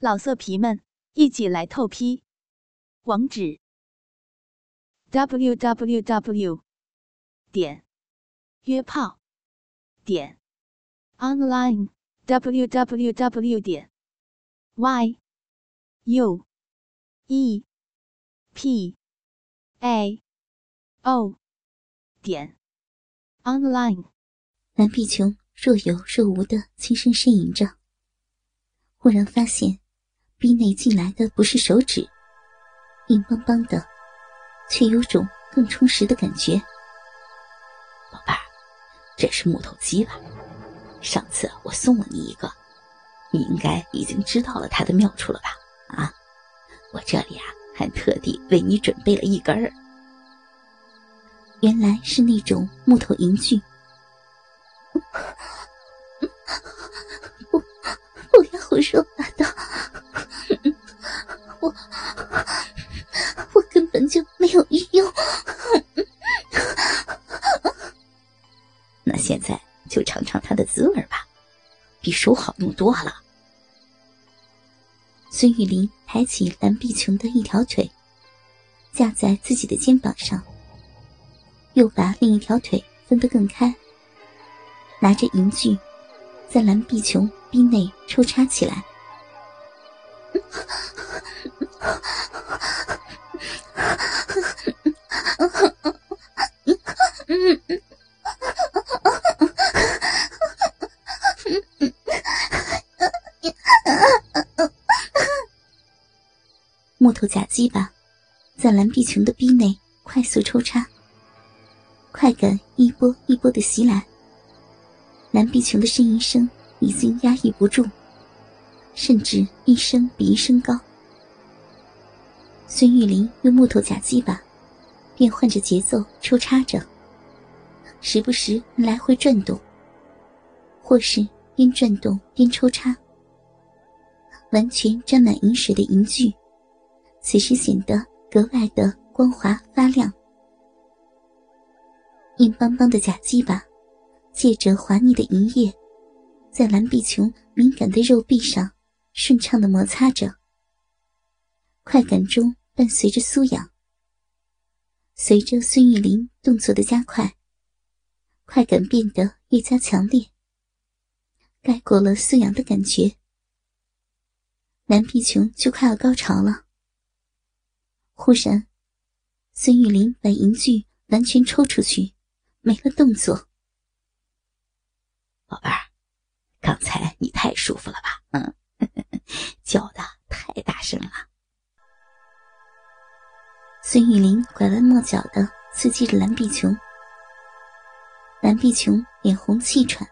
老色皮们，一起来透批！网址：w w w 点约炮点 online w w w 点 y u e p a o 点 online。蓝碧琼若有若无的轻声呻吟着，忽然发现。逼内进来的不是手指，硬邦邦的，却有种更充实的感觉。宝贝儿，这是木头鸡吧？上次我送了你一个，你应该已经知道了它的妙处了吧？啊，我这里啊还特地为你准备了一根儿。原来是那种木头银具。不，不要胡说八道。那现在就尝尝它的滋味吧，比手好用多了。孙玉林抬起蓝碧琼的一条腿，架在自己的肩膀上，又把另一条腿分得更开，拿着银具，在蓝碧琼逼内抽插起来。木头假鸡巴在蓝碧琼的逼内快速抽插，快感一波一波的袭来。蓝碧琼的呻吟声已经压抑不住，甚至一声比一声高。孙玉林用木头假鸡巴，变换着节奏抽插着，时不时来回转动，或是边转动边抽插。完全沾满银水的银具，此时显得格外的光滑发亮。硬邦邦的假鸡巴，借着滑腻的银液，在蓝碧琼敏感的肉壁上顺畅的摩擦着，快感中。伴随着酥痒，随着孙玉林动作的加快，快感变得越加强烈，盖过了酥痒的感觉。蓝碧琼就快要高潮了。忽然，孙玉林把银具完全抽出去，没了动作。宝贝儿，刚才你太舒服了吧？嗯，叫的太大声了。孙玉林拐弯抹角的刺激着蓝碧琼，蓝碧琼脸红气喘，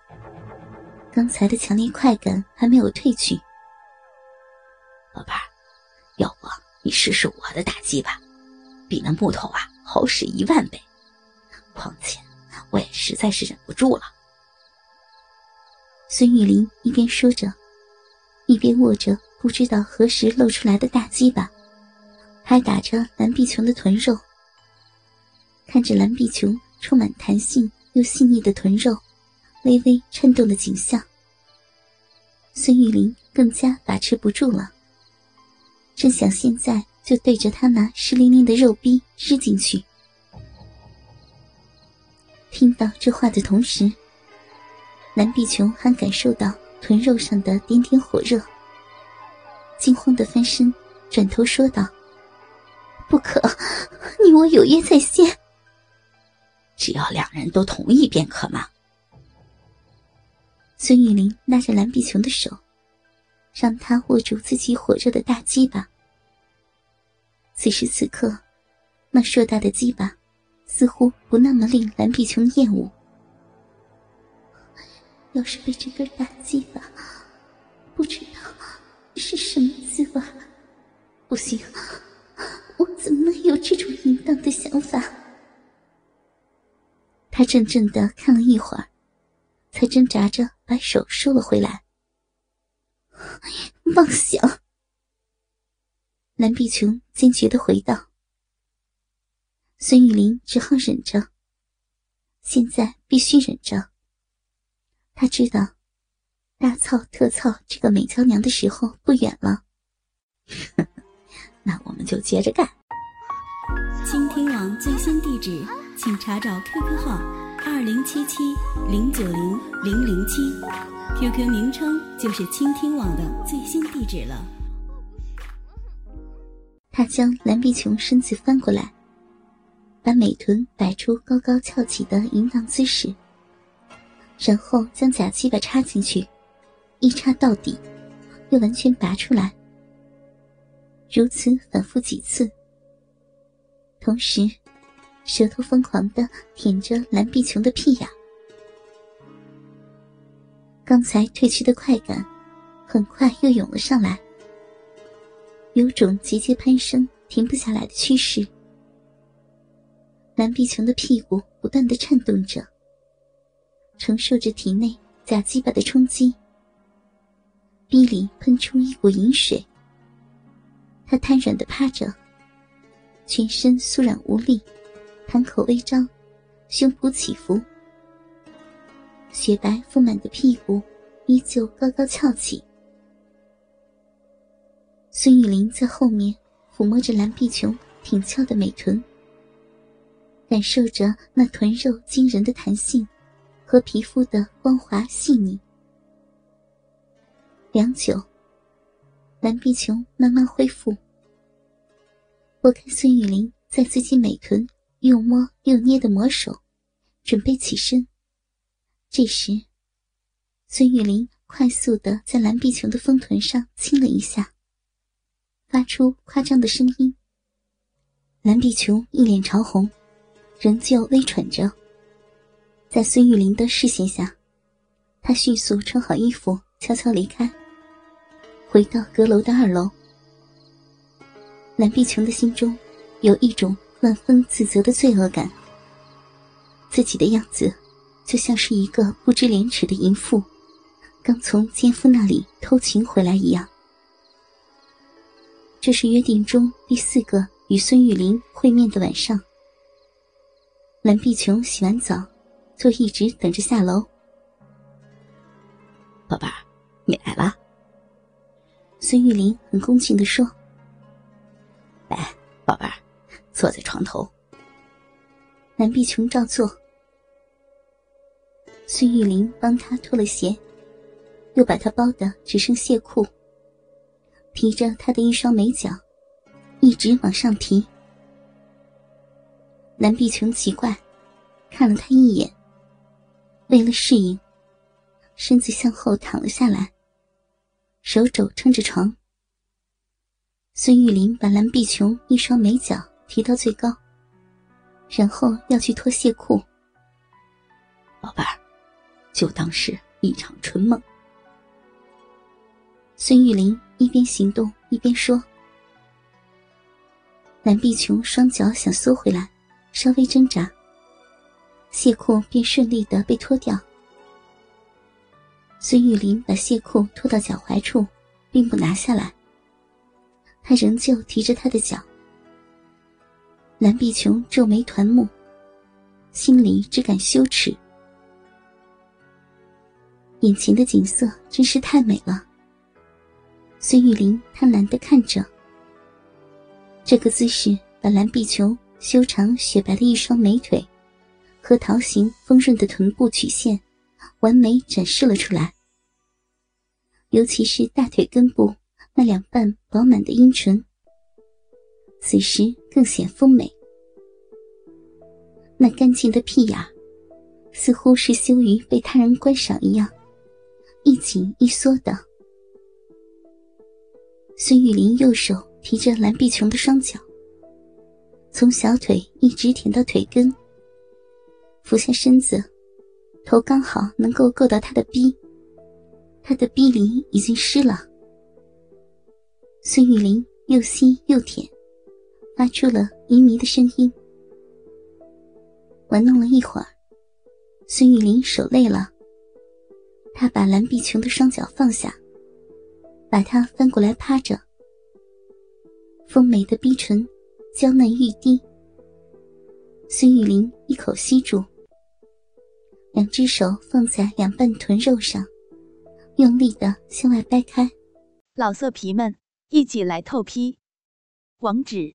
刚才的强烈快感还没有褪去。宝贝儿，要不你试试我的打击吧，比那木头啊好使一万倍。况且我也实在是忍不住了。孙玉林一边说着，一边握着不知道何时露出来的大鸡巴。拍打着蓝碧琼的臀肉，看着蓝碧琼充满弹性又细腻的臀肉，微微颤动的景象，孙玉林更加把持不住了，正想现在就对着他那湿淋淋的肉逼日进去。听到这话的同时，蓝碧琼还感受到臀肉上的点点火热，惊慌的翻身，转头说道。不可，你我有约在先。只要两人都同意便可嘛。孙玉林拉着蓝碧琼的手，让她握住自己火热的大鸡巴。此时此刻，那硕大的鸡巴似乎不那么令蓝碧琼厌恶。要是被这根大鸡巴，不知道是什么滋味。不行。淫荡的想法？他怔怔的看了一会儿，才挣扎着把手收了回来。妄想！蓝碧琼坚决的回道。孙玉林只好忍着。现在必须忍着。他知道，大操特操这个美娇娘的时候不远了。那我们就接着干。最新地址，请查找 QQ 号二零七七零九零零零七，QQ 名称就是倾听网的最新地址了。他将蓝碧琼身子翻过来，把美臀摆出高高翘起的淫荡姿势，然后将假鸡巴插进去，一插到底，又完全拔出来，如此反复几次。同时，舌头疯狂的舔着蓝碧琼的屁眼。刚才褪去的快感，很快又涌了上来，有种节节攀升、停不下来的趋势。蓝碧琼的屁股不断的颤动着，承受着体内假鸡巴的冲击，逼里喷出一股淫水。他瘫软的趴着。全身酥软无力，盘口微张，胸脯起伏，雪白丰满的屁股依旧高高翘起。孙玉玲在后面抚摸着蓝碧琼挺翘的美臀，感受着那臀肉惊人的弹性和皮肤的光滑细腻。良久，蓝碧琼慢慢恢复。拨开孙玉玲在自己美臀又摸又捏的魔手，准备起身。这时，孙玉玲快速的在蓝碧琼的丰臀上亲了一下，发出夸张的声音。蓝碧琼一脸潮红，仍旧微喘着。在孙玉玲的视线下，她迅速穿好衣服，悄悄离开，回到阁楼的二楼。蓝碧琼的心中有一种万分自责的罪恶感。自己的样子就像是一个不知廉耻的淫妇，刚从奸夫那里偷情回来一样。这是约定中第四个与孙玉玲会面的晚上。蓝碧琼洗完澡，就一直等着下楼。宝贝儿，你来了。孙玉玲很恭敬的说。坐在床头。蓝碧琼照做。孙玉玲帮他脱了鞋，又把他包的只剩亵裤，提着他的一双美脚，一直往上提。蓝碧琼奇怪，看了他一眼，为了适应，身子向后躺了下来，手肘撑着床。孙玉林把蓝碧琼一双美脚提到最高，然后要去脱亵裤。宝贝儿，就当是一场春梦。孙玉林一边行动一边说。蓝碧琼双脚想缩回来，稍微挣扎，亵裤便顺利的被脱掉。孙玉林把亵裤脱到脚踝处，并不拿下来。他仍旧提着他的脚，蓝碧琼皱眉团目，心里只感羞耻。眼前的景色真是太美了。孙玉玲贪婪的看着，这个姿势把蓝碧琼修长雪白的一双美腿和桃形丰润的臀部曲线完美展示了出来，尤其是大腿根部。那两瓣饱满的阴唇，此时更显丰美。那干净的屁眼，似乎是羞于被他人观赏一样，一紧一缩的。孙玉林右手提着蓝碧琼的双脚，从小腿一直舔到腿根，俯下身子，头刚好能够够到他的逼，他的逼里已经湿了。孙玉玲又吸又舔，发出了迷迷的声音。玩弄了一会儿，孙玉玲手累了，她把蓝碧琼的双脚放下，把她翻过来趴着。丰美的逼唇，娇嫩欲滴。孙玉玲一口吸住，两只手放在两半臀肉上，用力的向外掰开。老色皮们。一起来透批！网址